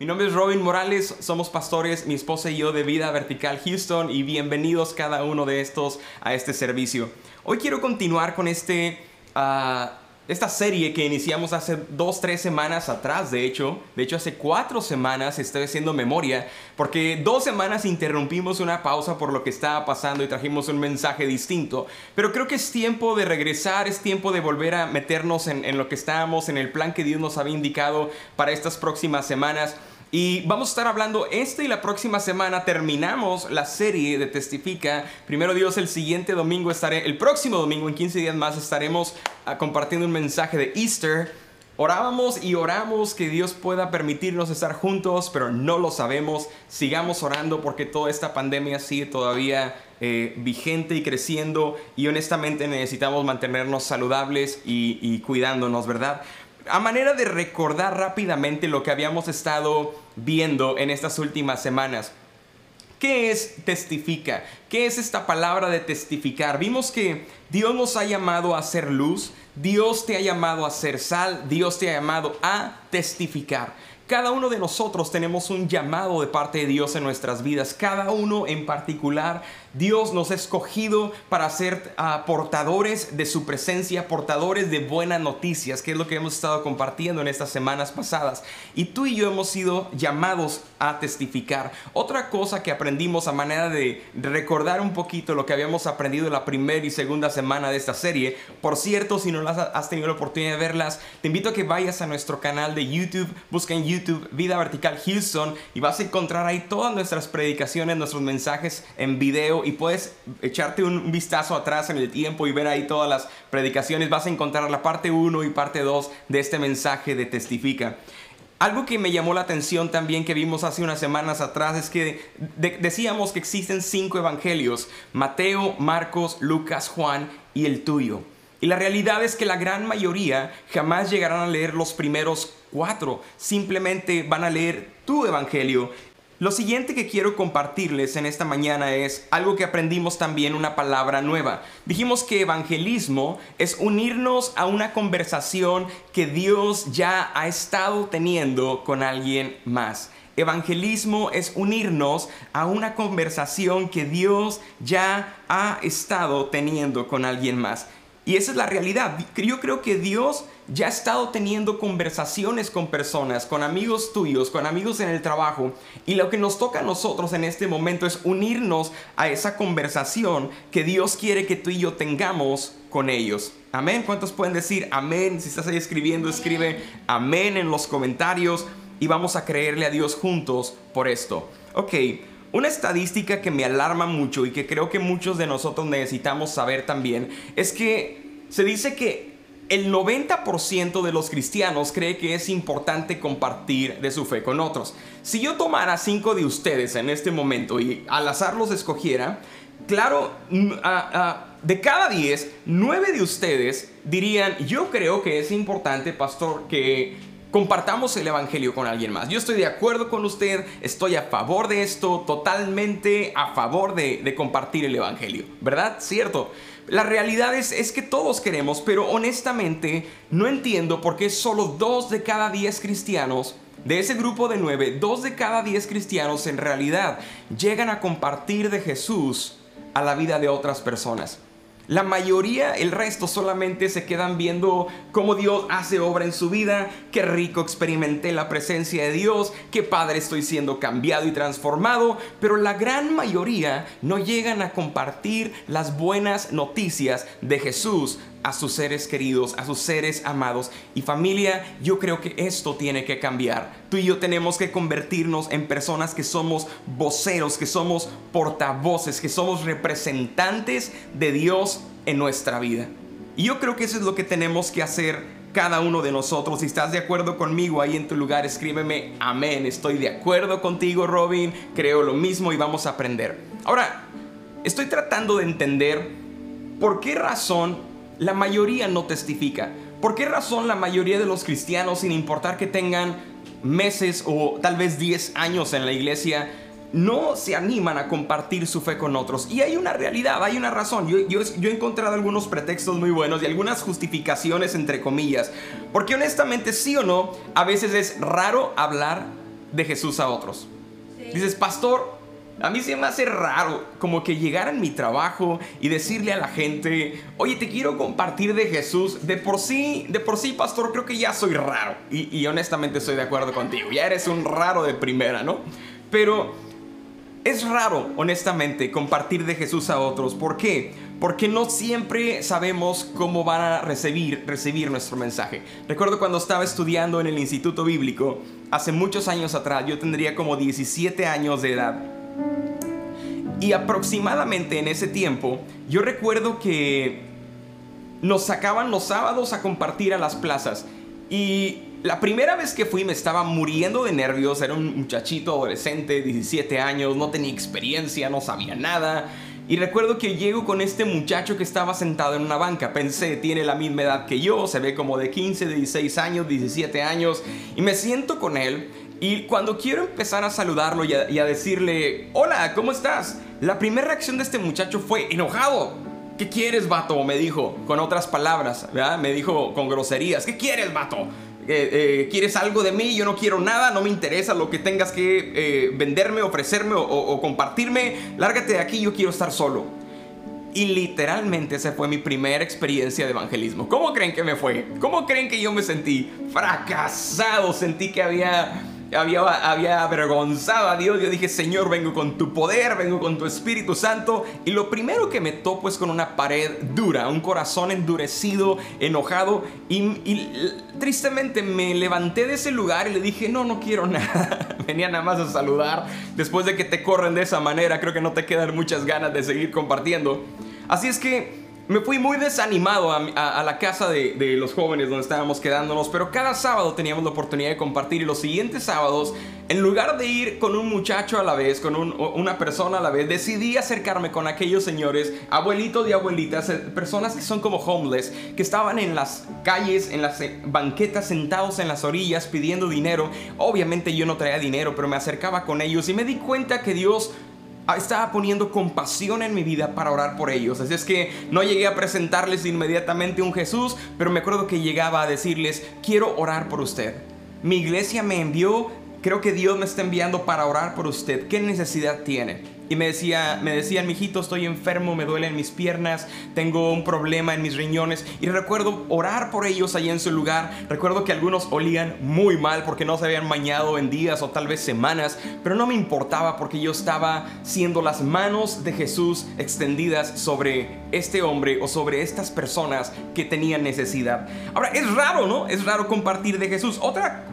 Mi nombre es Robin Morales, somos pastores, mi esposa y yo de Vida Vertical Houston y bienvenidos cada uno de estos a este servicio. Hoy quiero continuar con este, uh, esta serie que iniciamos hace dos, tres semanas atrás, de hecho. De hecho, hace cuatro semanas estoy haciendo memoria porque dos semanas interrumpimos una pausa por lo que estaba pasando y trajimos un mensaje distinto. Pero creo que es tiempo de regresar, es tiempo de volver a meternos en, en lo que estábamos, en el plan que Dios nos había indicado para estas próximas semanas. Y vamos a estar hablando este y la próxima semana terminamos la serie de Testifica. Primero Dios, el siguiente domingo estaré, el próximo domingo, en 15 días más, estaremos ah, compartiendo un mensaje de Easter. Orábamos y oramos que Dios pueda permitirnos estar juntos, pero no lo sabemos. Sigamos orando porque toda esta pandemia sigue todavía eh, vigente y creciendo y honestamente necesitamos mantenernos saludables y, y cuidándonos, ¿verdad? A manera de recordar rápidamente lo que habíamos estado viendo en estas últimas semanas. ¿Qué es testifica? ¿Qué es esta palabra de testificar? Vimos que Dios nos ha llamado a ser luz, Dios te ha llamado a ser sal, Dios te ha llamado a testificar. Cada uno de nosotros tenemos un llamado de parte de Dios en nuestras vidas. Cada uno en particular, Dios nos ha escogido para ser uh, portadores de su presencia, portadores de buenas noticias, que es lo que hemos estado compartiendo en estas semanas pasadas. Y tú y yo hemos sido llamados a testificar. Otra cosa que aprendimos a manera de recordar un poquito lo que habíamos aprendido en la primera y segunda semana de esta serie. Por cierto, si no las has tenido la oportunidad de verlas, te invito a que vayas a nuestro canal de YouTube, busca en YouTube Vida Vertical Houston y vas a encontrar ahí todas nuestras predicaciones, nuestros mensajes en video y puedes echarte un vistazo atrás en el tiempo y ver ahí todas las predicaciones. Vas a encontrar la parte 1 y parte 2 de este mensaje de Testifica. Algo que me llamó la atención también que vimos hace unas semanas atrás es que decíamos que existen cinco evangelios, Mateo, Marcos, Lucas, Juan y el tuyo. Y la realidad es que la gran mayoría jamás llegarán a leer los primeros cuatro, simplemente van a leer tu evangelio. Lo siguiente que quiero compartirles en esta mañana es algo que aprendimos también, una palabra nueva. Dijimos que evangelismo es unirnos a una conversación que Dios ya ha estado teniendo con alguien más. Evangelismo es unirnos a una conversación que Dios ya ha estado teniendo con alguien más. Y esa es la realidad. Yo creo que Dios ya ha estado teniendo conversaciones con personas, con amigos tuyos, con amigos en el trabajo. Y lo que nos toca a nosotros en este momento es unirnos a esa conversación que Dios quiere que tú y yo tengamos con ellos. Amén. ¿Cuántos pueden decir amén? Si estás ahí escribiendo, escribe amén en los comentarios y vamos a creerle a Dios juntos por esto. Ok. Una estadística que me alarma mucho y que creo que muchos de nosotros necesitamos saber también es que se dice que el 90% de los cristianos cree que es importante compartir de su fe con otros. Si yo tomara 5 de ustedes en este momento y al azar los escogiera, claro, mm, de cada 10, 9 de ustedes dirían, yo creo que es importante, pastor, que compartamos el Evangelio con alguien más. Yo estoy de acuerdo con usted, estoy a favor de esto, totalmente a favor de, compartir el Evangelio, ¿verdad? Cierto. La realidad es, es, que todos queremos, pero honestamente no entiendo por qué solo dos de cada diez cristianos, de ese grupo de nueve, dos de cada diez cristianos en realidad llegan a compartir de Jesús a la vida de otras personas. La mayoría, el resto solamente se quedan viendo cómo Dios hace obra en su vida, qué rico experimenté la presencia de Dios, qué padre estoy siendo cambiado y transformado, pero la gran mayoría no llegan a compartir las buenas noticias de Jesús a sus seres queridos, a sus seres amados. Y familia, yo creo que esto tiene que cambiar. Tú y yo tenemos que convertirnos en personas que somos voceros, que somos portavoces, que somos representantes de Dios en nuestra vida. Y yo creo que eso es lo que tenemos que hacer cada uno de nosotros. Si estás de acuerdo conmigo ahí en tu lugar, escríbeme amén. Estoy de acuerdo contigo, Robin. Creo lo mismo y vamos a aprender. Ahora, estoy tratando de entender por qué razón la mayoría no testifica. ¿Por qué razón la mayoría de los cristianos, sin importar que tengan meses o tal vez 10 años en la iglesia, no se animan a compartir su fe con otros. Y hay una realidad, hay una razón. Yo, yo, he encontrado algunos pretextos muy buenos y algunas justificaciones entre comillas. Porque honestamente, sí o no, a veces es raro hablar de Jesús a otros. Dices, pastor, a mí se me hace raro como que llegar a mi trabajo y decirle a la gente, oye, te quiero compartir de Jesús. De por sí, de por sí, pastor, creo que ya soy raro. Y, y honestamente estoy de acuerdo contigo. Ya eres un raro de primera, ¿no? Pero es raro, honestamente, compartir de Jesús a otros. ¿Por qué? Porque no siempre sabemos cómo van a recibir, recibir nuestro mensaje. Recuerdo cuando estaba estudiando en el Instituto Bíblico, hace muchos años atrás, yo tendría como 17 años de edad. Y aproximadamente en ese tiempo, yo recuerdo que nos sacaban los sábados a compartir a las plazas. Y la primera vez que fui me estaba muriendo de nervios, era un muchachito adolescente, 17 años, no tenía experiencia, no sabía nada. Y recuerdo que llego con este muchacho que estaba sentado en una banca. Pensé, tiene la misma edad que yo, se ve como de 15, 16 años, 17 años. Y me siento con él. Y cuando quiero empezar a saludarlo y a, decirle, hola, ¿cómo estás? La primera reacción de este muchacho fue enojado. ¿Qué quieres, vato? Me dijo, con otras palabras, ¿verdad? Me dijo con groserías. ¿Qué quieres, vato? Eh, eh, ¿Quieres algo de mí? Yo no quiero nada, no me interesa lo que tengas que eh, venderme, ofrecerme o, compartirme. Lárgate de aquí, yo quiero estar solo. Y literalmente esa fue mi primera experiencia de evangelismo. ¿Cómo creen que me fue? ¿Cómo creen que yo me sentí? Fracasado, sentí que había había, avergonzado a Dios. Yo dije, Señor, vengo con tu poder, vengo con tu Espíritu Santo. Y lo primero que me topo es con una pared dura, un corazón endurecido, enojado. Y, tristemente me levanté de ese lugar y le dije, no, no quiero nada. Venía nada más a saludar. Después de que te corren de esa manera, creo que no te quedan muchas ganas de seguir compartiendo. Así es que me fui muy desanimado a, la casa de, los jóvenes donde estábamos quedándonos, pero cada sábado teníamos la oportunidad de compartir y los siguientes sábados, en lugar de ir con un muchacho a la vez, con una persona a la vez, decidí acercarme con aquellos señores, abuelitos y abuelitas, eh, personas que son como homeless, que estaban en las calles, en las eh, banquetas, sentados en las orillas pidiendo dinero. Obviamente yo no traía dinero, pero me acercaba con ellos y me di cuenta que Dios estaba poniendo compasión en mi vida para orar por ellos. Así es que no llegué a presentarles inmediatamente un Jesús, pero me acuerdo que llegaba a decirles, quiero orar por usted. Mi iglesia me envió, creo que Dios me está enviando para orar por usted. ¿Qué necesidad tiene? Y me decía, me decían, mijito, estoy enfermo, me duelen mis piernas, tengo un problema en mis riñones. Y recuerdo orar por ellos allí en su lugar. Recuerdo que algunos olían muy mal porque no se habían bañado en días o tal vez semanas, pero no me importaba porque yo estaba siendo las manos de Jesús extendidas sobre este hombre o sobre estas personas que tenían necesidad. Ahora, es raro, ¿no? Es raro compartir de Jesús. Otra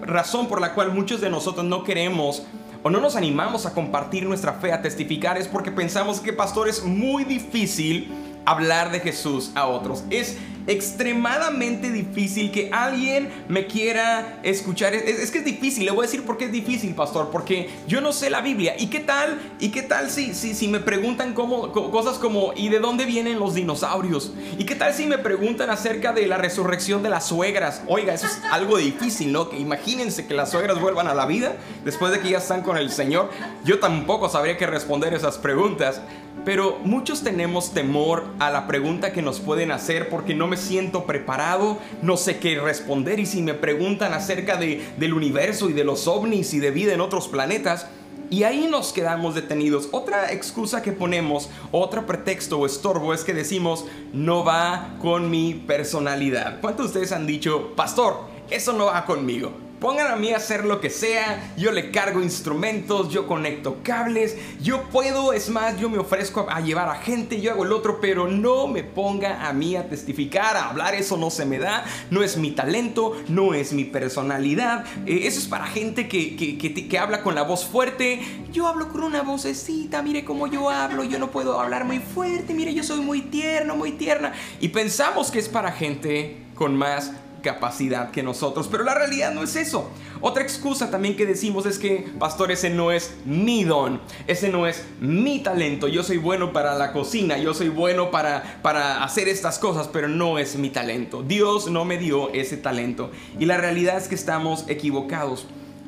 razón por la cual muchos de nosotros no queremos o no nos animamos a compartir nuestra fe, a testificar, es porque pensamos que pastor es muy difícil hablar de Jesús a otros. Es extremadamente difícil que alguien me quiera escuchar. Es, que es difícil, le voy a decir por qué es difícil, pastor, porque yo no sé la Biblia. ¿Y qué tal? ¿Y qué tal si, si, si me preguntan cómo, cosas como ¿y de dónde vienen los dinosaurios? ¿Y qué tal si me preguntan acerca de la resurrección de las suegras? Oiga, eso es algo difícil, ¿no? Que imagínense que las suegras vuelvan a la vida después de que ya están con el Señor. Yo tampoco sabría qué responder esas preguntas. Pero muchos tenemos temor a la pregunta que nos pueden hacer porque no me siento preparado, no sé qué responder y si me preguntan acerca de, del universo y de los ovnis y de vida en otros planetas, y ahí nos quedamos detenidos. Otra excusa que ponemos, otro pretexto o estorbo es que decimos, no va con mi personalidad. ¿Cuántos de ustedes han dicho, pastor, eso no va conmigo? Pongan a mí a hacer lo que sea, yo le cargo instrumentos, yo conecto cables, yo puedo, es más, yo me ofrezco a, llevar a gente, yo hago el otro, pero no me ponga a mí a testificar, a hablar, eso no se me da, no es mi talento, no es mi personalidad, eh, eso es para gente que, que, que, habla con la voz fuerte, yo hablo con una vocecita, mire cómo yo hablo, yo no puedo hablar muy fuerte, mire yo soy muy tierno, muy tierna, y pensamos que es para gente con más capacidad que nosotros, pero la realidad no es eso. Otra excusa también que decimos es que, pastor, ese no es mi don, ese no es mi talento. Yo soy bueno para la cocina, yo soy bueno para, para hacer estas cosas, pero no es mi talento. Dios no me dio ese talento. Y la realidad es que estamos equivocados,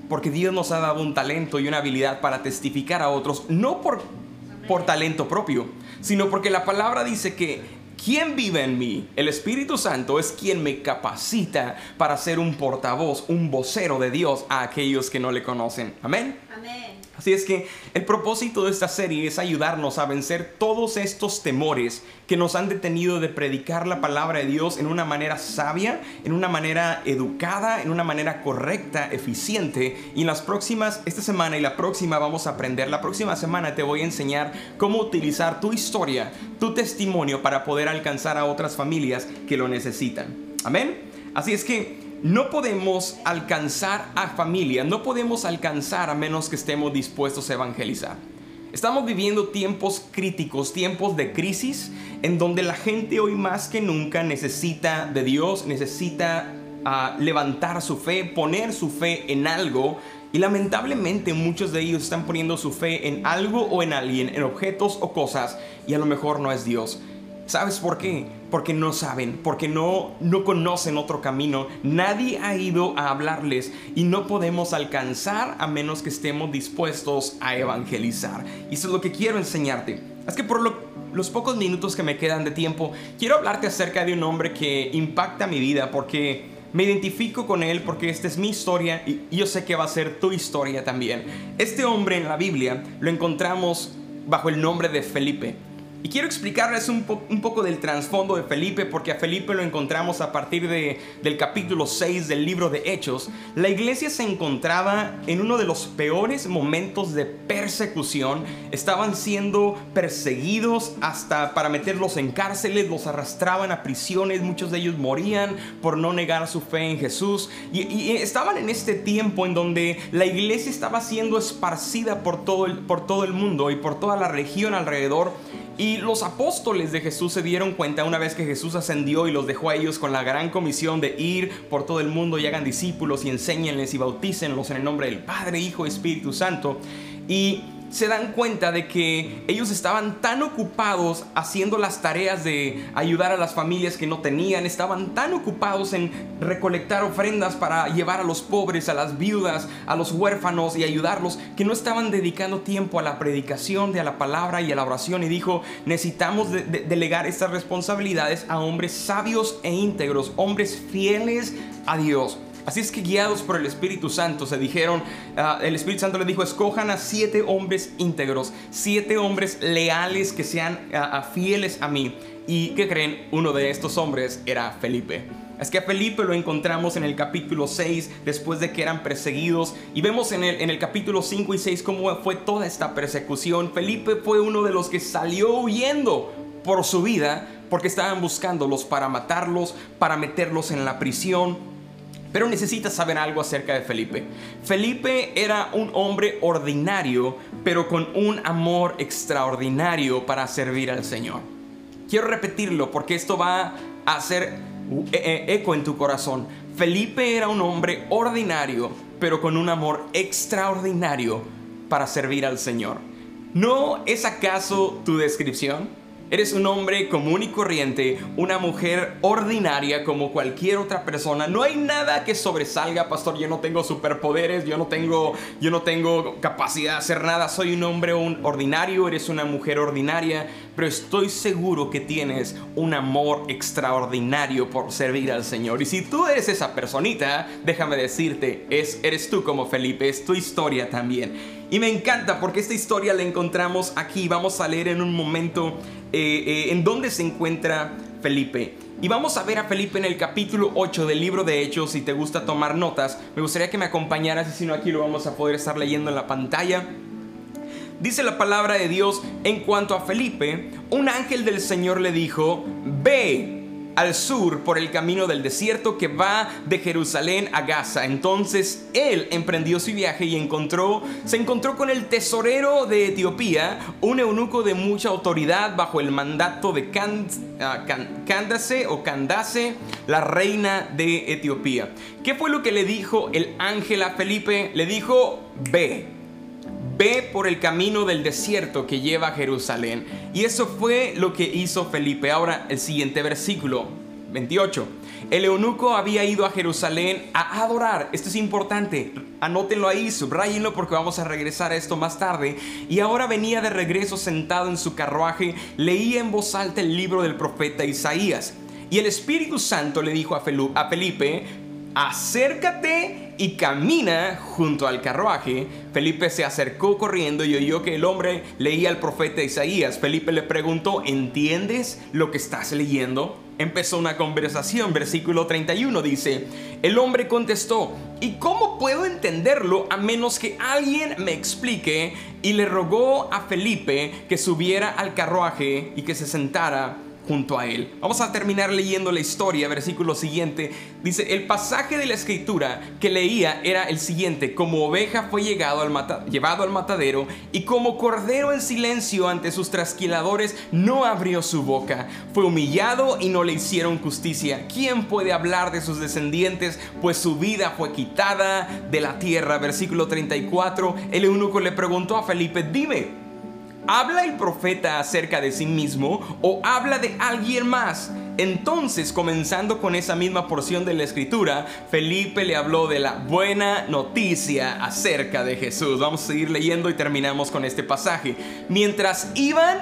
porque Dios nos ha dado un talento y una habilidad para testificar a otros, no por, por talento propio, sino porque la palabra dice que ¿Quién vive en mí? El Espíritu Santo es quien me capacita para ser un portavoz, un vocero de Dios a aquellos que no le conocen. Amén. Amén. Así es que el propósito de esta serie es ayudarnos a vencer todos estos temores que nos han detenido de predicar la palabra de Dios en una manera sabia, en una manera educada, en una manera correcta, eficiente. Y en las próximas, esta semana y la próxima vamos a aprender. La próxima semana te voy a enseñar cómo utilizar tu historia, tu testimonio para poder alcanzar a otras familias que lo necesitan. Amén. Así es que no podemos alcanzar a familia, no podemos alcanzar a menos que estemos dispuestos a evangelizar. Estamos viviendo tiempos críticos, tiempos de crisis, en donde la gente hoy más que nunca necesita de Dios, necesita ah, levantar su fe, poner su fe en algo. Y lamentablemente muchos de ellos están poniendo su fe en algo o en alguien, en objetos o cosas, y a lo mejor no es Dios. ¿Sabes por qué? Porque no saben, porque no, no conocen otro camino. Nadie ha ido a hablarles y no podemos alcanzar a menos que estemos dispuestos a evangelizar. Y eso es lo que quiero enseñarte. Es que por los pocos minutos que me quedan de tiempo, quiero hablarte acerca de un hombre que impacta mi vida porque me identifico con él porque esta es mi historia y yo sé que va a ser tu historia también. Este hombre en la Biblia lo encontramos bajo el nombre de Felipe. Y quiero explicarles un, poco del trasfondo de Felipe, porque a Felipe lo encontramos a partir de, del capítulo 6 del libro de Hechos. La iglesia se encontraba en uno de los peores momentos de persecución. Estaban siendo perseguidos hasta para meterlos en cárceles, los arrastraban a prisiones, muchos de ellos morían por no negar su fe en Jesús. Y, y estaban en este tiempo en donde la iglesia estaba siendo esparcida por todo el, por todo el mundo y por toda la región alrededor. Y los apóstoles de Jesús se dieron cuenta una vez que Jesús ascendió y los dejó a ellos con la gran comisión de ir por todo el mundo y hagan discípulos y enséñenles y bautícenlos en el nombre del Padre, Hijo y Espíritu Santo. Y se dan cuenta de que ellos estaban tan ocupados haciendo las tareas de ayudar a las familias que no tenían, estaban tan ocupados en recolectar ofrendas para llevar a los pobres, a las viudas, a los huérfanos y ayudarlos, que no estaban dedicando tiempo a la predicación de la palabra y a la oración. Y dijo, necesitamos delegar estas responsabilidades a hombres sabios e íntegros, hombres fieles a Dios. Así es que guiados por el Espíritu Santo se dijeron, ah, el Espíritu Santo les dijo, escojan a siete hombres íntegros, siete hombres leales que sean ah, ah, fieles a mí. ¿Y qué creen? Uno de estos hombres era Felipe. Es que a Felipe lo encontramos en el capítulo 6, después de que eran perseguidos. Y vemos en el, en el capítulo 5 y 6 cómo fue toda esta persecución. Felipe fue uno de los que salió huyendo por su vida, porque estaban buscándolos para matarlos, para meterlos en la prisión. Pero necesitas saber algo acerca de Felipe. Felipe era un hombre ordinario, pero con un amor extraordinario para servir al Señor. Quiero repetirlo porque esto va a hacer eh, eh, eco en tu corazón. Felipe era un hombre ordinario, pero con un amor extraordinario para servir al Señor. ¿No es acaso tu descripción? Eres un hombre común y corriente, una mujer ordinaria como cualquier otra persona. No hay nada que sobresalga, pastor. Yo no tengo superpoderes, yo no tengo, yo no tengo capacidad de hacer nada. Soy un hombre un ordinario, eres una mujer ordinaria, pero estoy seguro que tienes un amor extraordinario por servir al Señor. Y si tú eres esa personita, déjame decirte, es, eres tú como Felipe, es tu historia también. Y me encanta porque esta historia la encontramos aquí. Vamos a leer en un momento eh, eh, en dónde se encuentra Felipe. Y vamos a ver a Felipe en el capítulo 8 del libro de Hechos. Si te gusta tomar notas, me gustaría que me acompañaras y si no aquí lo vamos a poder estar leyendo en la pantalla. Dice la palabra de Dios en cuanto a Felipe, un ángel del Señor le dijo, ve al sur por el camino del desierto que va de Jerusalén a Gaza. Entonces él emprendió su viaje y encontró, se encontró con el tesorero de Etiopía, un eunuco de mucha autoridad bajo el mandato de ah, Candace o Candace, la reina de Etiopía. ¿Qué fue lo que le dijo el ángel a Felipe? Le dijo, ve ve por el camino del desierto que lleva a Jerusalén. Y eso fue lo que hizo Felipe. Ahora el siguiente versículo, 28. El eunuco había ido a Jerusalén a adorar. Esto es importante. Anótenlo ahí, subrayenlo porque vamos a regresar a esto más tarde. Y ahora venía de regreso sentado en su carruaje, leía en voz alta el libro del profeta Isaías. Y el Espíritu Santo le dijo a Felipe, acércate y camina junto al carruaje. Felipe se acercó corriendo y oyó que el hombre leía al profeta Isaías. Felipe le preguntó, ¿entiendes lo que estás leyendo? Empezó una conversación, versículo 31 dice, el hombre contestó, ¿y cómo puedo entenderlo a menos que alguien me explique? Y le rogó a Felipe que subiera al carruaje y que se sentara junto a él. Vamos a terminar leyendo la historia, versículo siguiente. Dice, el pasaje de la escritura que leía era el siguiente, como oveja fue llevado al matadero y como cordero en silencio ante sus trasquiladores no abrió su boca. Fue humillado y no le hicieron justicia. ¿Quién puede hablar de sus descendientes? Pues su vida fue quitada de la tierra. Versículo 34, el eunuco le preguntó a Felipe, dime, ¿Habla el profeta acerca de sí mismo o habla de alguien más? Entonces, comenzando con esa misma porción de la escritura, Felipe le habló de la buena noticia acerca de Jesús. Vamos a seguir leyendo y terminamos con este pasaje. Mientras iban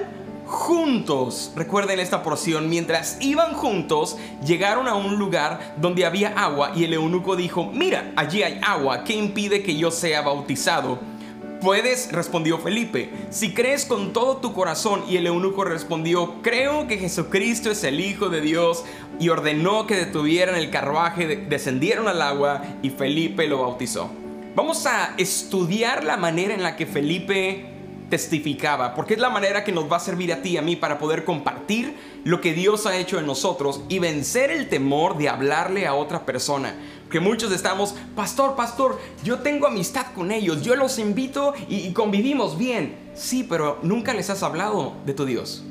juntos, recuerden esta porción, mientras iban juntos, llegaron a un lugar donde había agua y el eunuco dijo, mira, allí hay agua, ¿qué impide que yo sea bautizado? Puedes, respondió Felipe, si crees con todo tu corazón. Y el eunuco respondió, creo que Jesucristo es el Hijo de Dios. Y ordenó que detuvieran el carruaje, descendieron al agua y Felipe lo bautizó. Vamos a estudiar la manera en la que Felipe testificaba, porque es la manera que nos va a servir a ti y a mí para poder compartir lo que Dios ha hecho en nosotros y vencer el temor de hablarle a otra persona. Que muchos estamos, pastor, pastor, yo tengo amistad con ellos, yo los invito y, convivimos bien. Sí, pero nunca les has hablado de tu Dios.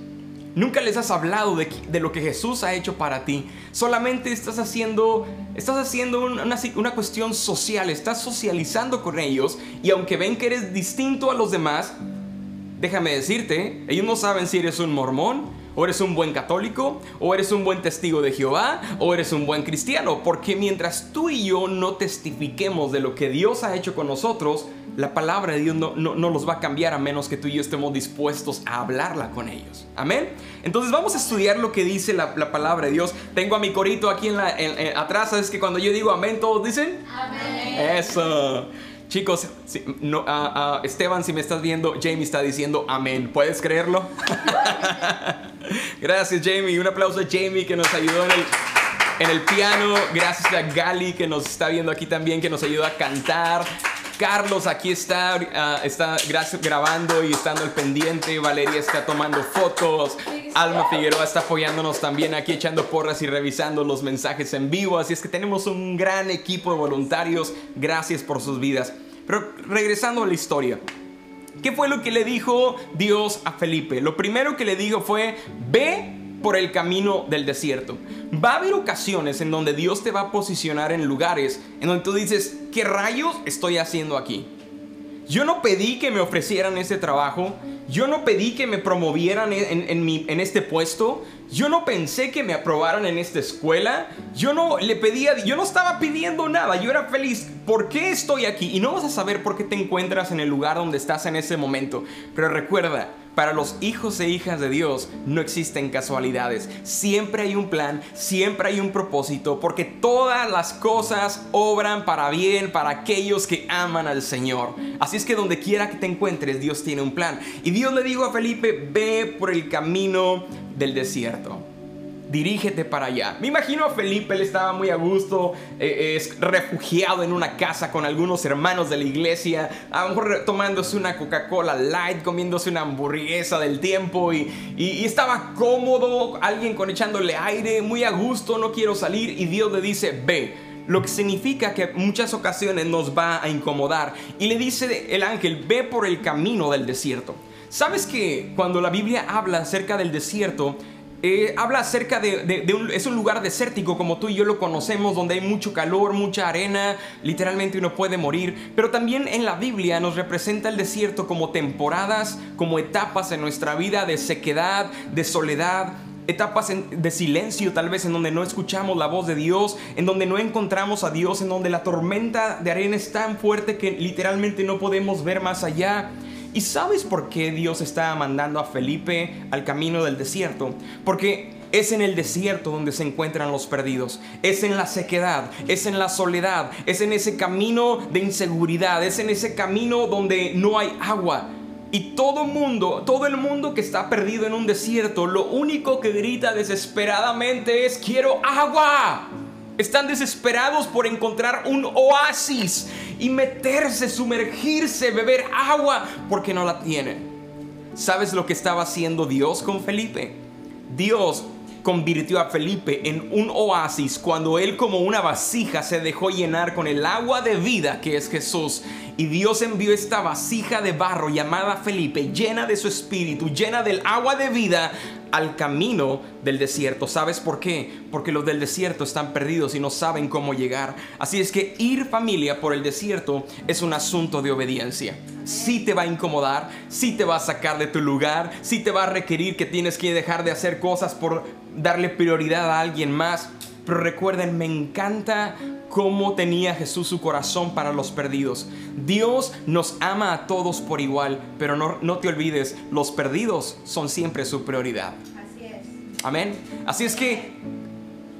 Nunca les has hablado de, de, lo que Jesús ha hecho para ti. Solamente estás haciendo, estás haciendo una, una, cuestión social, estás socializando con ellos y aunque ven que eres distinto a los demás, déjame decirte, ellos no saben si eres un mormón, o eres un buen católico, o eres un buen testigo de Jehová, o eres un buen cristiano. Porque mientras tú y yo no testifiquemos de lo que Dios ha hecho con nosotros, la palabra de Dios no, no, los va a cambiar a menos que tú y yo estemos dispuestos a hablarla con ellos. Amén. Entonces vamos a estudiar lo que dice la, palabra de Dios. Tengo a mi corito aquí en la, atrás. ¿Sabes que cuando yo digo amén, todos dicen? Amén. Eso. Chicos, no, uh, Esteban, si me estás viendo, Jamie está diciendo amén. ¿Puedes creerlo? Gracias, Jamie. Un aplauso a Jamie que nos ayudó en el, en el piano. Gracias a Gali que nos está viendo aquí también, que nos ayuda a cantar. Carlos aquí está, está grabando y estando al pendiente. Valeria está tomando fotos. Alma Figueroa está apoyándonos también aquí, echando porras y revisando los mensajes en vivo. Así es que tenemos un gran equipo de voluntarios. Gracias por sus vidas. Pero regresando a la historia. ¿Qué fue lo que le dijo Dios a Felipe? Lo primero que le dijo fue, ve por el camino del desierto. Va a haber ocasiones en donde Dios te va a posicionar en lugares en donde tú dices, ¿qué rayos estoy haciendo aquí? Yo no pedí que me ofrecieran ese trabajo, yo no pedí que me promovieran en, en, este puesto, yo no pensé que me aprobaran en esta escuela, yo no le pedía, yo no estaba pidiendo nada, yo era feliz. ¿Por qué estoy aquí? Y no vas a saber por qué te encuentras en el lugar donde estás en ese momento, pero recuerda, para los hijos e hijas de Dios no existen casualidades. Siempre hay un plan, siempre hay un propósito, porque todas las cosas obran para bien para aquellos que aman al Señor. Así es que donde quiera que te encuentres, Dios tiene un plan. Y Dios le dijo a Felipe, ve por el camino del desierto dirígete para allá. Me imagino a Felipe, él estaba muy a gusto, eh, es refugiado en una casa con algunos hermanos de la iglesia, a lo mejor tomándose una Coca-Cola light, comiéndose una hamburguesa del tiempo y, y, estaba cómodo, alguien con echándole aire, muy a gusto, no quiero salir y Dios le dice, ve. Lo que significa que muchas ocasiones nos va a incomodar. Y le dice el ángel, ve por el camino del desierto. ¿Sabes que cuando la Biblia habla acerca del desierto, eh, habla acerca de, un, es un lugar desértico como tú y yo lo conocemos, donde hay mucho calor, mucha arena, literalmente uno puede morir, pero también en la Biblia nos representa el desierto como temporadas, como etapas en nuestra vida de sequedad, de soledad, etapas de silencio, tal vez en donde no escuchamos la voz de Dios, en donde no encontramos a Dios, en donde la tormenta de arena es tan fuerte que literalmente no podemos ver más allá. ¿Y sabes por qué Dios está mandando a Felipe al camino del desierto? Porque es en el desierto donde se encuentran los perdidos. Es en la sequedad, es en la soledad, es en ese camino de inseguridad, es en ese camino donde no hay agua. Y todo mundo, todo el mundo que está perdido en un desierto, lo único que grita desesperadamente es quiero agua. Están desesperados por encontrar un oasis y meterse, sumergirse, beber agua porque no la tienen. ¿Sabes lo que estaba haciendo Dios con Felipe? Dios convirtió a Felipe en un oasis cuando él como una vasija se dejó llenar con el agua de vida que es Jesús. Y Dios envió esta vasija de barro llamada Felipe, llena de su espíritu, llena del agua de vida, al camino del desierto. ¿Sabes por qué? Porque los del desierto están perdidos y no saben cómo llegar. Así es que ir familia por el desierto es un asunto de obediencia. Sí te va a incomodar, sí te va a sacar de tu lugar, sí te va a requerir que tienes que dejar de hacer cosas por darle prioridad a alguien más. Pero recuerden, me encanta cómo tenía Jesús su corazón para los perdidos. Dios nos ama a todos por igual, pero no, no te olvides, los perdidos son siempre su prioridad. Así es. Amén. Así es que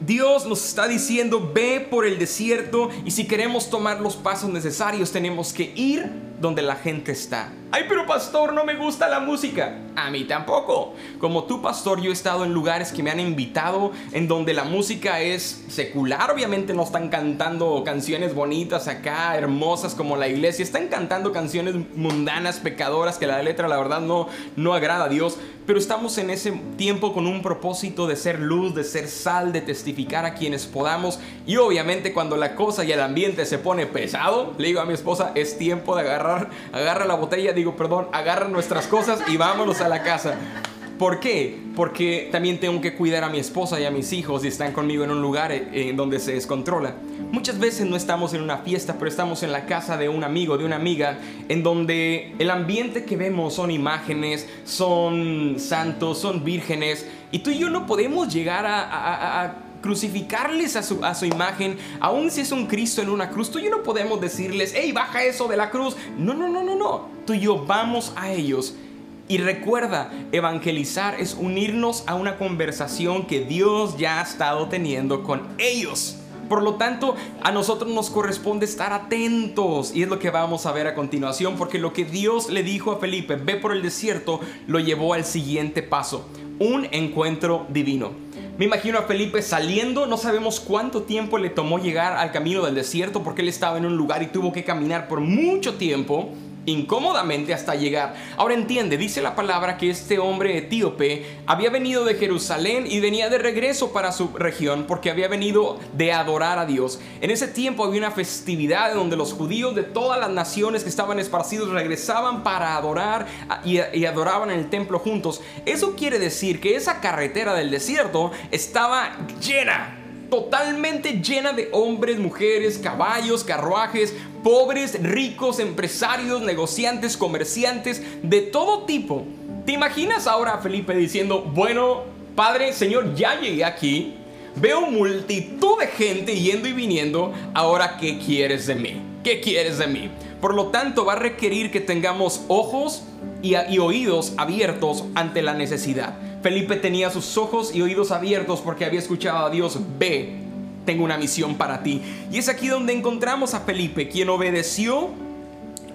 Dios nos está diciendo, ve por el desierto y si queremos tomar los pasos necesarios tenemos que ir donde la gente está. Ay, pero pastor, no me gusta la música. A mí tampoco. Como tú, pastor, yo he estado en lugares que me han invitado en donde la música es secular. Obviamente no están cantando canciones bonitas acá, hermosas como la iglesia. Están cantando canciones mundanas, pecadoras, que la letra la verdad no, no agrada a Dios. Pero estamos en ese tiempo con un propósito de ser luz, de ser sal, de testificar a quienes podamos. Y obviamente cuando la cosa y el ambiente se pone pesado, le digo a mi esposa, es tiempo de agarrar, agarra la botella, digo, perdón, agarra nuestras cosas y vámonos a la casa. ¿Por qué? Porque también tengo que cuidar a mi esposa y a mis hijos y están conmigo en un lugar eh, en donde se descontrola. Muchas veces no estamos en una fiesta, pero estamos en la casa de un amigo, de una amiga, en donde el ambiente que vemos son imágenes, son santos, son vírgenes, y tú y yo no podemos llegar a, crucificarles a su, a su, imagen, aun si es un Cristo en una cruz, tú y yo no podemos decirles, hey, baja eso de la cruz. No, no, no, no, no. Tú y yo vamos a ellos y recuerda, evangelizar es unirnos a una conversación que Dios ya ha estado teniendo con ellos. Por lo tanto, a nosotros nos corresponde estar atentos y es lo que vamos a ver a continuación, porque lo que Dios le dijo a Felipe, ve por el desierto, lo llevó al siguiente paso, un encuentro divino. Me imagino a Felipe saliendo, no sabemos cuánto tiempo le tomó llegar al camino del desierto porque él estaba en un lugar y tuvo que caminar por mucho tiempo incómodamente hasta llegar. Ahora entiende, dice la palabra que este hombre etíope había venido de Jerusalén y venía de regreso para su región porque había venido de adorar a Dios. En ese tiempo había una festividad donde los judíos de todas las naciones que estaban esparcidos regresaban para adorar y, y adoraban en el templo juntos. Eso quiere decir que esa carretera del desierto estaba llena totalmente llena de hombres, mujeres, caballos, carruajes, pobres, ricos, empresarios, negociantes, comerciantes, de todo tipo. ¿Te imaginas ahora a Felipe diciendo, bueno, Padre, Señor, ya llegué aquí, veo multitud de gente yendo y viniendo, ahora ¿qué quieres de mí? ¿Qué quieres de mí? Por lo tanto, va a requerir que tengamos ojos y, y oídos abiertos ante la necesidad. Felipe tenía sus ojos y oídos abiertos porque había escuchado a Dios, ve, tengo una misión para ti. Y es aquí donde encontramos a Felipe, quien obedeció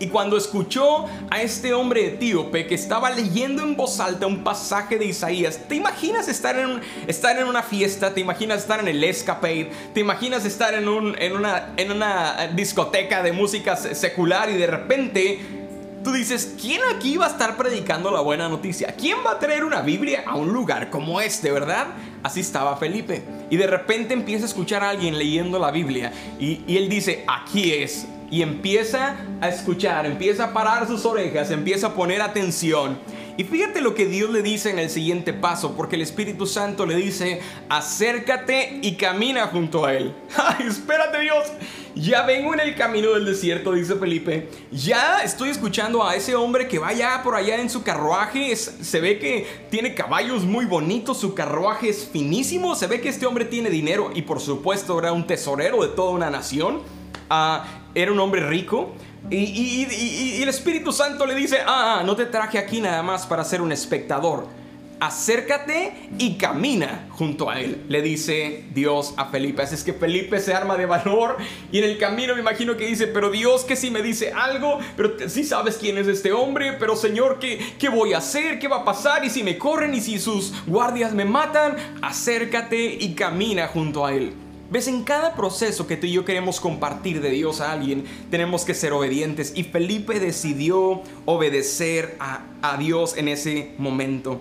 y cuando escuchó a este hombre etíope que estaba leyendo en voz alta un pasaje de Isaías, ¿te imaginas estar en, estar en una fiesta? ¿Te imaginas estar en el escapade? ¿Te imaginas estar en, en, una, en una discoteca de música secular y de repente Tú dices, ¿quién aquí va a estar predicando la buena noticia? ¿Quién va a traer una Biblia a un lugar como este, verdad? Así estaba Felipe. Y de repente empieza a escuchar a alguien leyendo la Biblia. Y, y él dice, aquí es. Y empieza a escuchar, empieza a parar sus orejas, empieza a poner atención. Y fíjate lo que Dios le dice en el siguiente paso, porque el Espíritu Santo le dice, acércate y camina junto a Él. ¡Ay, espérate Dios! Ya vengo en el camino del desierto, dice Felipe. Ya estoy escuchando a ese hombre que va ya por allá en su carruaje. se ve que tiene caballos muy bonitos, su carruaje es finísimo. Se ve que este hombre tiene dinero y por supuesto era un tesorero de toda una nación. Ah, era un hombre rico. Y, el Espíritu Santo le dice, ah, ah, no te traje aquí nada más para ser un espectador acércate y camina junto a él, le dice Dios a Felipe. Así es que Felipe se arma de valor y en el camino me imagino que dice, pero Dios que si me dice algo, pero si sabes quién es este hombre, pero Señor, ¿qué, ¿qué voy a hacer? ¿Qué va a pasar? Y si me corren y si sus guardias me matan, acércate y camina junto a él. ¿Ves? En cada proceso que tú y yo queremos compartir de Dios a alguien, tenemos que ser obedientes. Y Felipe decidió obedecer a Dios en ese momento.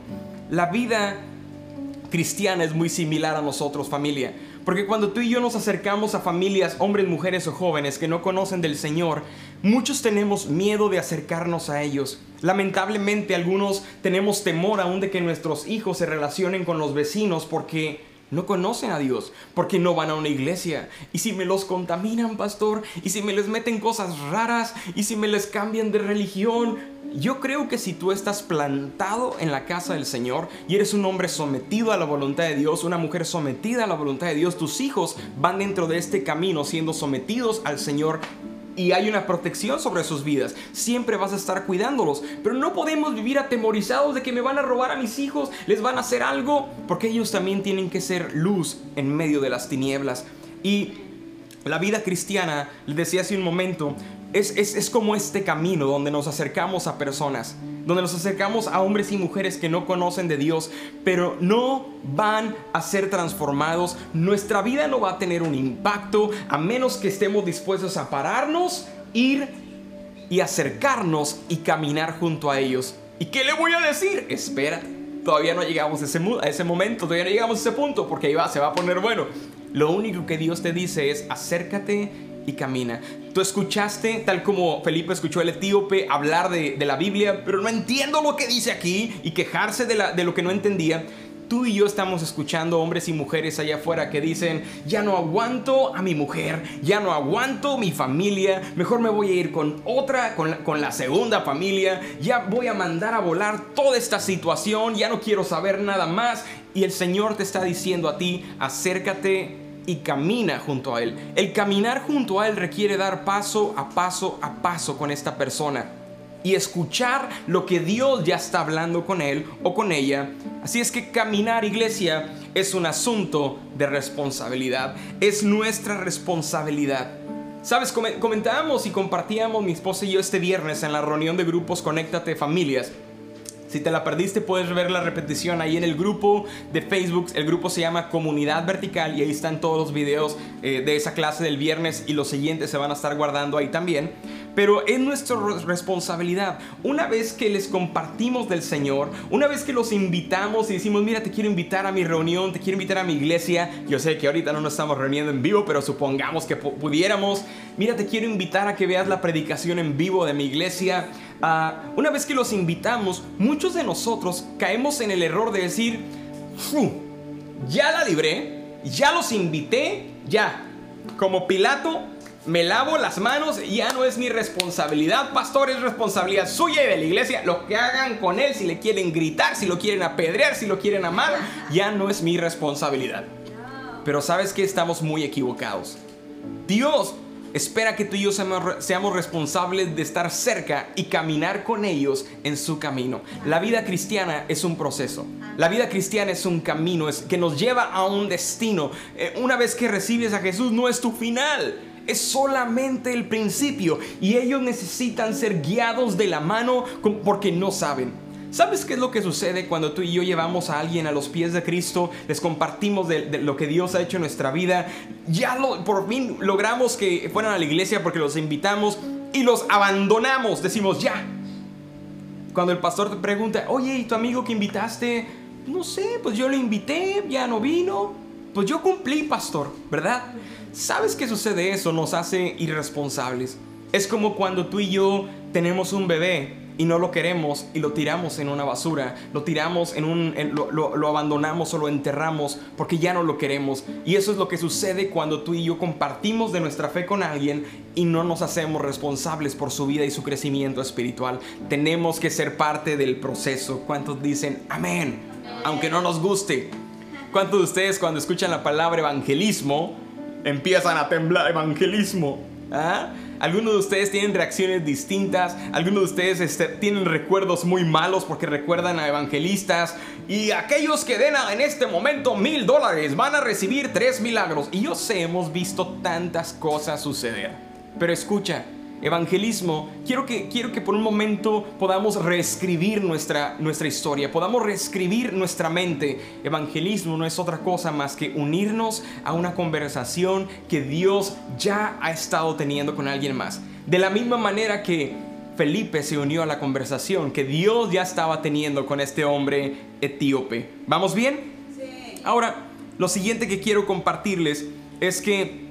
La vida cristiana es muy similar a nosotros, familia. Porque cuando tú y yo nos acercamos a familias, hombres, mujeres o jóvenes que no conocen del Señor, muchos tenemos miedo de acercarnos a ellos. Lamentablemente algunos tenemos temor aún de que nuestros hijos se relacionen con los vecinos porque no conocen a Dios, porque no van a una iglesia. Y si me los contaminan, pastor, y si me les meten cosas raras, y si me les cambian de religión, yo creo que si tú estás plantado en la casa del Señor y eres un hombre sometido a la voluntad de Dios, una mujer sometida a la voluntad de Dios, tus hijos van dentro de este camino siendo sometidos al Señor y hay una protección sobre sus vidas. Siempre vas a estar cuidándolos. Pero no podemos vivir atemorizados de que me van a robar a mis hijos, les van a hacer algo, porque ellos también tienen que ser luz en medio de las tinieblas. Y la vida cristiana, les decía hace un momento, es, como este camino donde nos acercamos a personas, donde nos acercamos a hombres y mujeres que no conocen de Dios, pero no van a ser transformados. Nuestra vida no va a tener un impacto a menos que estemos dispuestos a pararnos, ir y acercarnos y caminar junto a ellos. ¿Y qué le voy a decir? Espera, todavía no llegamos a ese, a ese momento, todavía no llegamos a ese punto porque ahí va, se va a poner bueno. Lo único que Dios te dice es acércate y camina. Tú escuchaste, tal como Felipe escuchó al etíope, hablar de, la Biblia, pero no entiendo lo que dice aquí y quejarse de, de lo que no entendía. Tú y yo estamos escuchando hombres y mujeres allá afuera que dicen, ya no aguanto a mi mujer, ya no aguanto mi familia, mejor me voy a ir con otra, con la segunda familia, ya voy a mandar a volar toda esta situación, ya no quiero saber nada más. Y el Señor te está diciendo a ti, acércate y camina junto a Él. El caminar junto a Él requiere dar paso a paso a paso con esta persona y escuchar lo que Dios ya está hablando con él o con ella. Así es que caminar, iglesia, es un asunto de responsabilidad. Es nuestra responsabilidad. Sabes, comentábamos y compartíamos mi esposa y yo este viernes en la reunión de grupos Conéctate Familias si te la perdiste, puedes ver la repetición ahí en el grupo de Facebook. El grupo se llama Comunidad Vertical y ahí están todos los videos eh, de esa clase del viernes y los siguientes se van a estar guardando ahí también. Pero es nuestra responsabilidad. Una vez que les compartimos del Señor, una vez que los invitamos y decimos, mira, te quiero invitar a mi reunión, te quiero invitar a mi iglesia. Yo sé que ahorita no nos estamos reuniendo en vivo, pero supongamos que pudiéramos. Mira, te quiero invitar a que veas la predicación en vivo de mi iglesia. Ah, una vez que los invitamos, muchos de nosotros caemos en el error de decir, ya la libré, ya los invité, ya. Como Pilato, me lavo las manos, ya no es mi responsabilidad, pastor, es responsabilidad suya y de la iglesia. Lo que hagan con él, si le quieren gritar, si lo quieren apedrear, si lo quieren amar, ya no es mi responsabilidad. Pero sabes que estamos muy equivocados. Dios espera que tú y yo seamos, responsables de estar cerca y caminar con ellos en su camino. La vida cristiana es un proceso. La vida cristiana es un camino es que nos lleva a un destino. Eh, una vez que recibes a Jesús no es tu final. Es solamente el principio y ellos necesitan ser guiados de la mano porque no saben. ¿Sabes qué es lo que sucede cuando tú y yo llevamos a alguien a los pies de Cristo? Les compartimos de, lo que Dios ha hecho en nuestra vida. Ya por fin logramos que fueran a la iglesia porque los invitamos y los abandonamos. Decimos, ya. Cuando el pastor te pregunta, oye, ¿y tu amigo que invitaste? No sé, pues yo lo invité, ya no vino. Pues yo cumplí, pastor, ¿verdad? ¿Sabes qué sucede eso? Nos hace irresponsables. Es como cuando tú y yo tenemos un bebé y no lo queremos y lo tiramos en una basura, lo tiramos en un, lo, lo, abandonamos o lo enterramos porque ya no lo queremos. Y eso es lo que sucede cuando tú y yo compartimos de nuestra fe con alguien y no nos hacemos responsables por su vida y su crecimiento espiritual. Tenemos que ser parte del proceso. ¿Cuántos dicen amén? Aunque no nos guste. ¿Cuántos de ustedes cuando escuchan la palabra evangelismo empiezan a temblar evangelismo? ¿Ah? Algunos de ustedes tienen reacciones distintas, algunos de ustedes este, tienen recuerdos muy malos porque recuerdan a evangelistas y aquellos que den en este momento mil dólares van a recibir tres milagros. Y yo sé, hemos visto tantas cosas suceder. Pero escucha, evangelismo, quiero que, quiero que por un momento podamos reescribir nuestra, nuestra historia, podamos reescribir nuestra mente. Evangelismo no es otra cosa más que unirnos a una conversación que Dios ya ha estado teniendo con alguien más. De la misma manera que Felipe se unió a la conversación que Dios ya estaba teniendo con este hombre etíope. ¿Vamos bien? Sí. Ahora, lo siguiente que quiero compartirles es que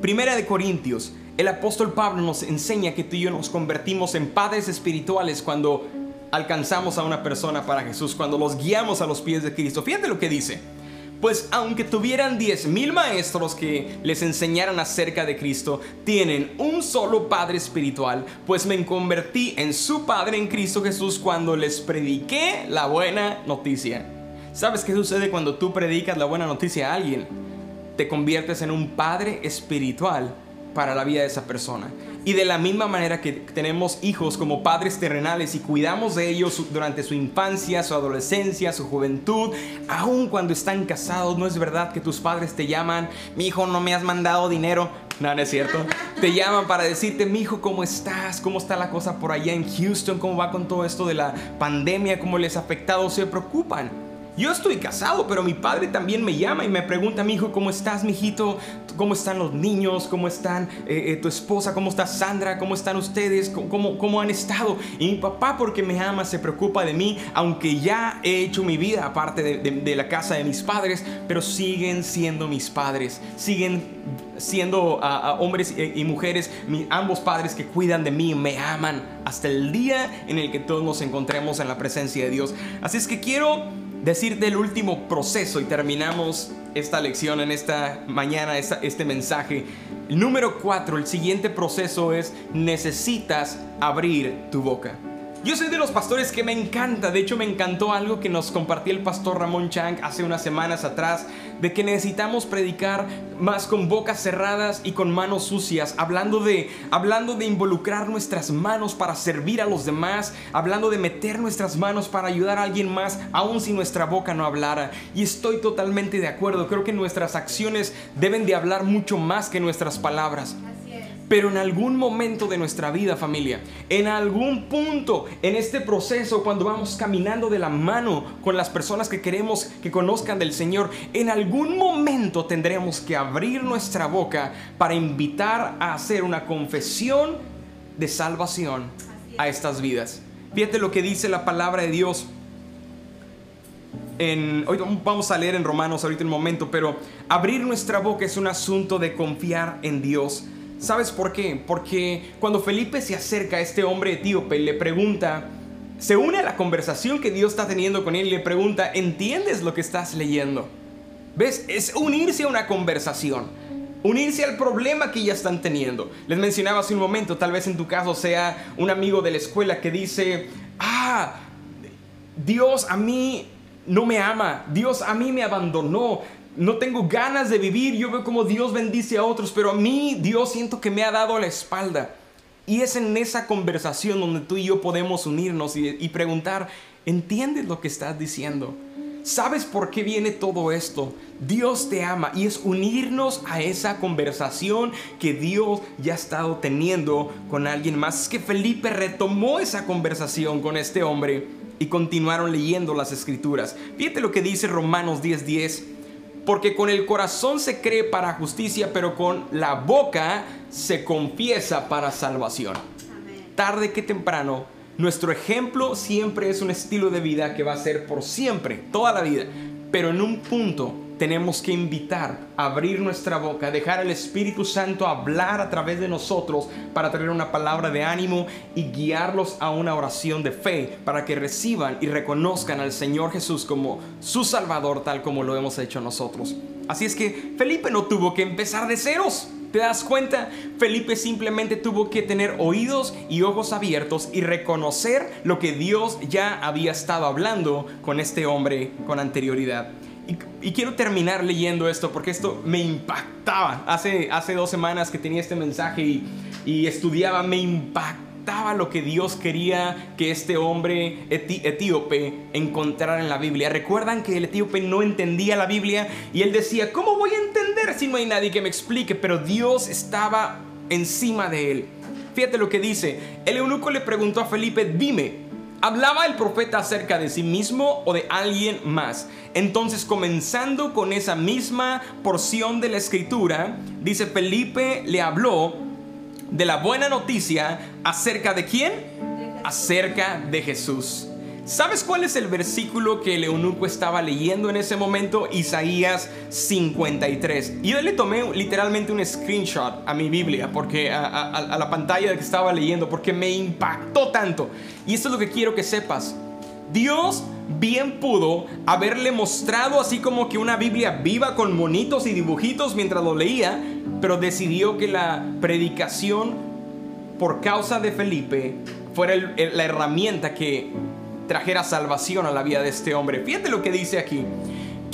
Primera de Corintios el apóstol Pablo nos enseña que tú y yo nos convertimos en padres espirituales cuando alcanzamos a una persona para Jesús, cuando los guiamos a los pies de Cristo. Fíjate lo que dice. Pues aunque tuvieran diez mil maestros que les enseñaran acerca de Cristo, tienen un solo Padre espiritual, pues me convertí en su Padre en Cristo Jesús cuando les prediqué la buena noticia. ¿Sabes qué sucede cuando tú predicas la buena noticia a alguien? Te conviertes en un Padre espiritual para la vida de esa persona. Y de la misma manera que tenemos hijos como padres terrenales y cuidamos de ellos durante su infancia, su adolescencia, su juventud, aun cuando están casados, no es verdad que tus padres te llaman, mi hijo no me has mandado dinero. No, no es cierto. Te llaman para decirte, mi hijo, ¿cómo estás? ¿Cómo está la cosa por allá en Houston? ¿Cómo va con todo esto de la pandemia? ¿Cómo les ha afectado? Se preocupan. Yo estoy casado, pero mi padre también me llama y me pregunta, mi hijo, ¿cómo estás, mijito? ¿Cómo están los niños? ¿Cómo están eh, eh, tu esposa? ¿Cómo está Sandra? ¿Cómo están ustedes? ¿Cómo, ¿Cómo, han estado? Y mi papá, porque me ama, se preocupa de mí, aunque ya he hecho mi vida aparte de, la casa de mis padres, pero siguen siendo mis padres, siguen siendo hombres y, mujeres, ambos padres que cuidan de mí, me aman hasta el día en el que todos nos encontremos en la presencia de Dios. Así es que quiero decirte el último proceso y terminamos esta lección en esta mañana, este mensaje. Número cuatro, el siguiente proceso es necesitas abrir tu boca. Yo soy de los pastores que me encanta, de hecho me encantó algo que nos compartió el pastor Ramón Chang hace unas semanas atrás, de que necesitamos predicar más con bocas cerradas y con manos sucias, hablando de, hablando de involucrar nuestras manos para servir a los demás, hablando de meter nuestras manos para ayudar a alguien más, aun si nuestra boca no hablara. Y estoy totalmente de acuerdo, creo que nuestras acciones deben de hablar mucho más que nuestras palabras. Pero en algún momento de nuestra vida, familia, en algún punto en este proceso, cuando vamos caminando de la mano con las personas que queremos que conozcan del Señor, en algún momento tendremos que abrir nuestra boca para invitar a hacer una confesión de salvación a estas vidas. Fíjate lo que dice la palabra de Dios. En, hoy vamos a leer en Romanos ahorita un momento, pero abrir nuestra boca es un asunto de confiar en Dios ¿Sabes por qué? Porque cuando Felipe se acerca a este hombre etíope le pregunta, se une a la conversación que Dios está teniendo con él y le pregunta, ¿entiendes lo que estás leyendo? ¿Ves? Es unirse a una conversación. Unirse al problema que ya están teniendo. Les mencionaba hace un momento, tal vez en tu caso sea un amigo de la escuela que dice, ah, Dios a mí no me ama, Dios a mí me abandonó, no tengo ganas de vivir, yo veo como Dios bendice a otros, pero a mí Dios siento que me ha dado la espalda. Y es en esa conversación donde tú y yo podemos unirnos y, preguntar, ¿entiendes lo que estás diciendo? ¿Sabes por qué viene todo esto? Dios te ama y es unirnos a esa conversación que Dios ya ha estado teniendo con alguien más. Es que Felipe retomó esa conversación con este hombre y continuaron leyendo las escrituras. Fíjate lo que dice Romanos 10:10. Porque con el corazón se cree para justicia, pero con la boca se confiesa para salvación. Tarde que temprano, nuestro ejemplo siempre es un estilo de vida que va a ser por siempre, toda la vida. Pero en un punto tenemos que invitar, abrir nuestra boca, dejar al Espíritu Santo hablar a través de nosotros para traer una palabra de ánimo y guiarlos a una oración de fe para que reciban y reconozcan al Señor Jesús como su Salvador tal como lo hemos hecho nosotros. Así es que Felipe no tuvo que empezar de ceros. ¿Te das cuenta? Felipe simplemente tuvo que tener oídos y ojos abiertos y reconocer lo que Dios ya había estado hablando con este hombre con anterioridad. Y, quiero terminar leyendo esto porque esto me impactaba. Hace, hace dos semanas que tenía este mensaje y, y estudiaba, me impactaba lo que Dios quería que este hombre etíope encontrara en la Biblia. Recuerdan que el etíope no entendía la Biblia y él decía, ¿cómo voy a entender si no hay nadie que me explique? Pero Dios estaba encima de él. Fíjate lo que dice. El eunuco le preguntó a Felipe, dime, ¿Hablaba el profeta acerca de sí mismo o de alguien más? Entonces, comenzando con esa misma porción de la escritura, dice Felipe le habló de la buena noticia acerca de quién? Acerca de Jesús. ¿Sabes cuál es el versículo que el eunuco estaba leyendo en ese momento? Isaías 53. Y yo le tomé literalmente un screenshot a mi Biblia, porque a, la pantalla que estaba leyendo, porque me impactó tanto. Y esto es lo que quiero que sepas. Dios bien pudo haberle mostrado así como que una Biblia viva con monitos y dibujitos mientras lo leía, pero decidió que la predicación por causa de Felipe fuera la herramienta que trajera salvación a la vida de este hombre. Fíjate lo que dice aquí.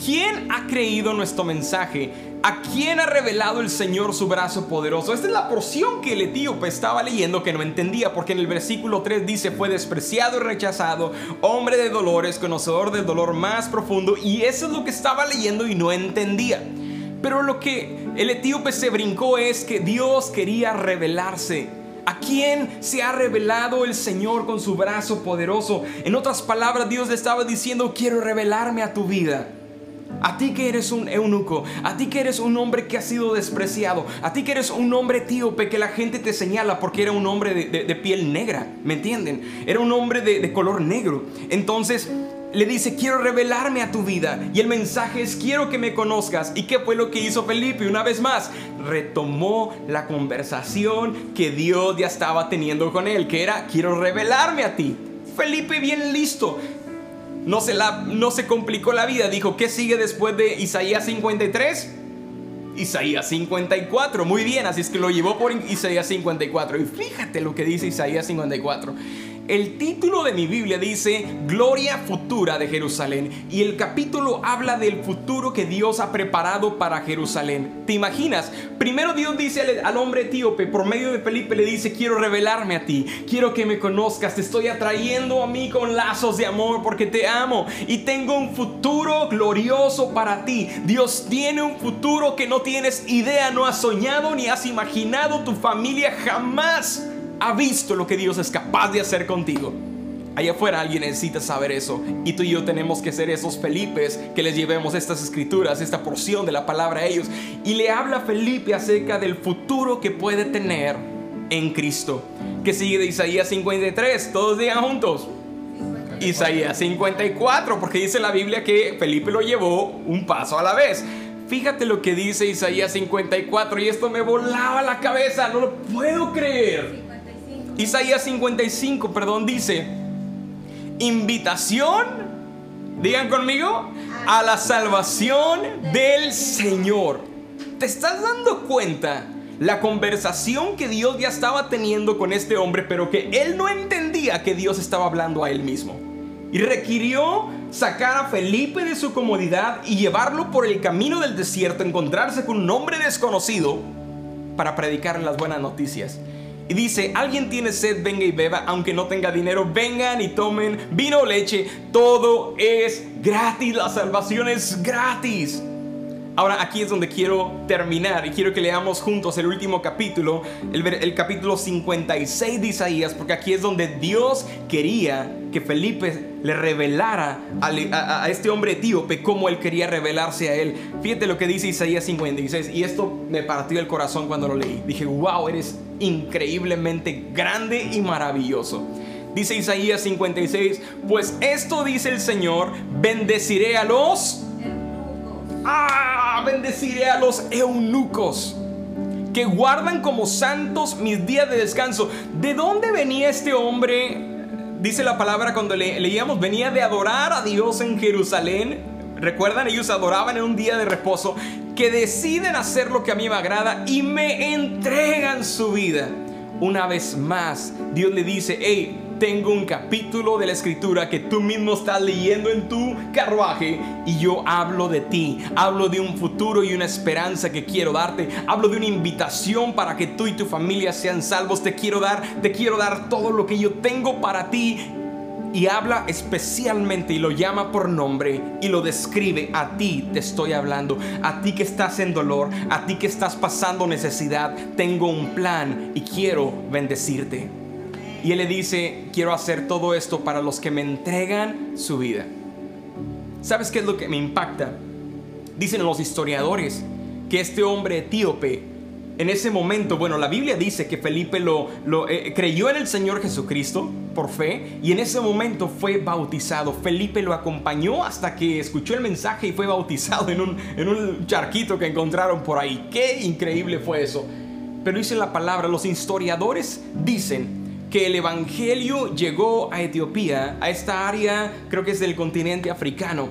¿Quién ha creído nuestro mensaje? ¿A quién ha revelado el Señor su brazo poderoso? Esta es la porción que el etíope estaba leyendo que no entendía, porque en el versículo 3 dice, fue despreciado y rechazado, hombre de dolores, conocedor del dolor más profundo, y eso es lo que estaba leyendo y no entendía. Pero lo que el etíope se brincó es que Dios quería revelarse ¿A quién se ha revelado el Señor con su brazo poderoso? En otras palabras, Dios le estaba diciendo, quiero revelarme a tu vida. A ti que eres un eunuco, a ti que eres un hombre que ha sido despreciado, a ti que eres un hombre etíope que la gente te señala porque era un hombre de, piel negra, ¿me entienden? Era un hombre de color negro. Entonces, le dice, quiero revelarme a tu vida. Y el mensaje es, quiero que me conozcas. ¿Y qué fue lo que hizo Felipe? Una vez más, retomó la conversación que Dios ya estaba teniendo con él, que era, quiero revelarme a ti. Felipe bien listo. No se, la, no se complicó la vida. Dijo, ¿qué sigue después de Isaías 53? Isaías 54, muy bien, así es que lo llevó por Isaías 54. Y fíjate lo que dice Isaías 54. El título de mi Biblia dice Gloria futura de Jerusalén y el capítulo habla del futuro que Dios ha preparado para Jerusalén. ¿Te imaginas? Primero Dios dice al, hombre etíope, por medio de Felipe le dice, quiero revelarme a ti, quiero que me conozcas, te estoy atrayendo a mí con lazos de amor porque te amo y tengo un futuro glorioso para ti. Dios tiene un futuro que no tienes idea, no has soñado ni has imaginado tu familia jamás ha visto lo que Dios es capaz de hacer contigo. Allá afuera alguien necesita saber eso y tú y yo tenemos que ser esos Felipes que les llevemos estas escrituras, esta porción de la palabra a ellos. Y le habla Felipe acerca del futuro que puede tener en Cristo. Que sigue de Isaías 53, todos digan juntos. Isaías 54, porque dice la Biblia que Felipe lo llevó un paso a la vez. Fíjate lo que dice Isaías 54 y esto me volaba la cabeza, no lo puedo creer. Isaías 55, perdón, dice, invitación, digan conmigo, a la salvación del Señor. ¿Te estás dando cuenta? La conversación que Dios ya estaba teniendo con este hombre, pero que él no entendía que Dios estaba hablando a él mismo. Y requirió sacar a Felipe de su comodidad y llevarlo por el camino del desierto, encontrarse con un hombre desconocido para predicar las buenas noticias. Y dice, alguien tiene sed, venga y beba, aunque no tenga dinero, vengan y tomen vino o leche, todo es gratis, la salvación es gratis. Ahora aquí es donde quiero terminar y quiero que leamos juntos el último capítulo, el, capítulo 56 de Isaías, porque aquí es donde Dios quería que Felipe le revelara a, a, este hombre etíope como él quería revelarse a él. Fíjate lo que dice Isaías 56 y esto me partió el corazón cuando lo leí. Dije, wow, eres increíblemente grande y maravilloso. Dice Isaías 56, pues esto dice el Señor, bendeciré a los Ah, bendeciré a los eunucos que guardan como santos mis días de descanso. ¿De dónde venía este hombre? Dice la palabra cuando le, leíamos, venía de adorar a Dios en Jerusalén. Recuerdan, ellos adoraban en un día de reposo, que deciden hacer lo que a mí me agrada y me entregan su vida. Una vez más, Dios le dice, hey, tengo un capítulo de la escritura que tú mismo estás leyendo en tu carruaje y yo hablo de ti, hablo de un futuro y una esperanza que quiero darte, hablo de una invitación para que tú y tu familia sean salvos, te quiero dar, te quiero dar todo lo que yo tengo para ti y habla especialmente y lo llama por nombre y lo describe. A ti te estoy hablando, a ti que estás en dolor, a ti que estás pasando necesidad. Tengo un plan y quiero bendecirte. Y él le dice, quiero hacer todo esto para los que me entregan su vida. ¿Sabes qué es lo que me impacta? Dicen los historiadores que este hombre etíope, en ese momento, bueno, la Biblia dice que Felipe lo, eh, creyó en el Señor Jesucristo por fe y en ese momento fue bautizado. Felipe lo acompañó hasta que escuchó el mensaje y fue bautizado en un, en un charquito que encontraron por ahí. Qué increíble fue eso. Pero dice la palabra, los historiadores dicen que el Evangelio llegó a Etiopía, a esta área, creo que es del continente africano.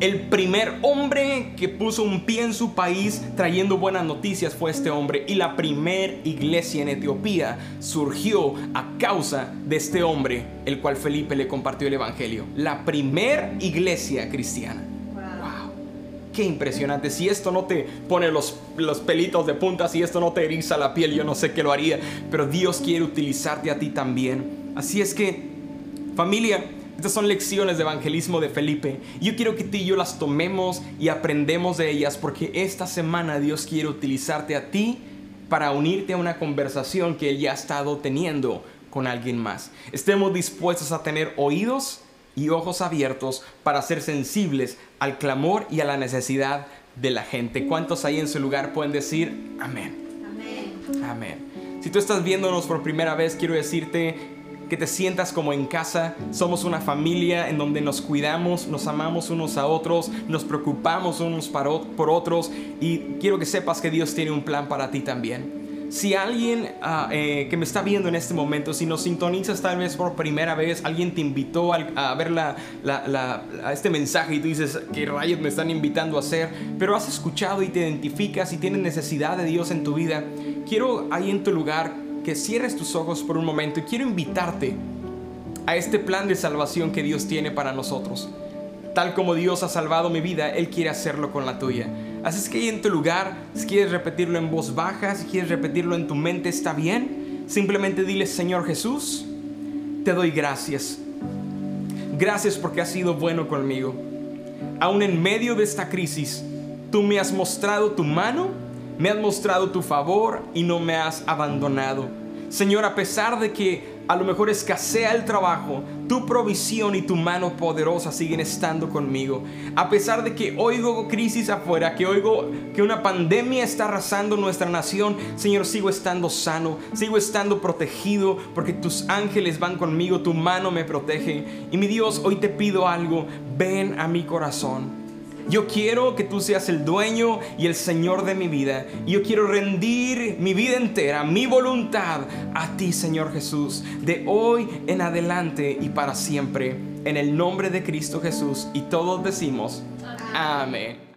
El primer hombre que puso un pie en su país trayendo buenas noticias fue este hombre. Y la primer iglesia en Etiopía surgió a causa de este hombre, el cual Felipe le compartió el Evangelio. La primer iglesia cristiana. Qué impresionante. Si esto no te pone los, los pelitos de punta, si esto no te eriza la piel, yo no sé qué lo haría. Pero Dios quiere utilizarte a ti también. Así es que, familia, estas son lecciones de evangelismo de Felipe. Yo quiero que tú y yo las tomemos y aprendemos de ellas porque esta semana Dios quiere utilizarte a ti para unirte a una conversación que Él ya ha estado teniendo con alguien más. Estemos dispuestos a tener oídos y ojos abiertos para ser sensibles al clamor y a la necesidad de la gente. ¿Cuántos ahí en su lugar pueden decir amén? Amén. Amén. Si tú estás viéndonos por primera vez, quiero decirte que te sientas como en casa. Somos una familia en donde nos cuidamos, nos amamos unos a otros, nos preocupamos unos por otros y quiero que sepas que Dios tiene un plan para ti también. Si alguien ah, eh, que me está viendo en este momento, si nos sintonizas tal vez por primera vez, alguien te invitó a, ver a este mensaje y tú dices, ¿qué rayos me están invitando a hacer? Pero has escuchado y te identificas y tienes necesidad de Dios en tu vida, quiero ahí en tu lugar que cierres tus ojos por un momento y quiero invitarte a este plan de salvación que Dios tiene para nosotros. Tal como Dios ha salvado mi vida, Él quiere hacerlo con la tuya. Así es que ahí en tu lugar, si quieres repetirlo en voz baja, si quieres repetirlo en tu mente, está bien. Simplemente dile, Señor Jesús, te doy gracias. Gracias porque has sido bueno conmigo. Aún en medio de esta crisis, tú me has mostrado tu mano, me has mostrado tu favor y no me has abandonado. Señor, a pesar de que a lo mejor escasea el trabajo, tu provisión y tu mano poderosa siguen estando conmigo. A pesar de que oigo crisis afuera, que oigo que una pandemia está arrasando nuestra nación, Señor, sigo estando sano, sigo estando protegido, porque tus ángeles van conmigo, tu mano me protege. Y mi Dios, hoy te pido algo, ven a mi corazón. Yo quiero que tú seas el dueño y el Señor de mi vida. Yo quiero rendir mi vida entera, mi voluntad a ti, Señor Jesús, de hoy en adelante y para siempre. En el nombre de Cristo Jesús. Y todos decimos, amén.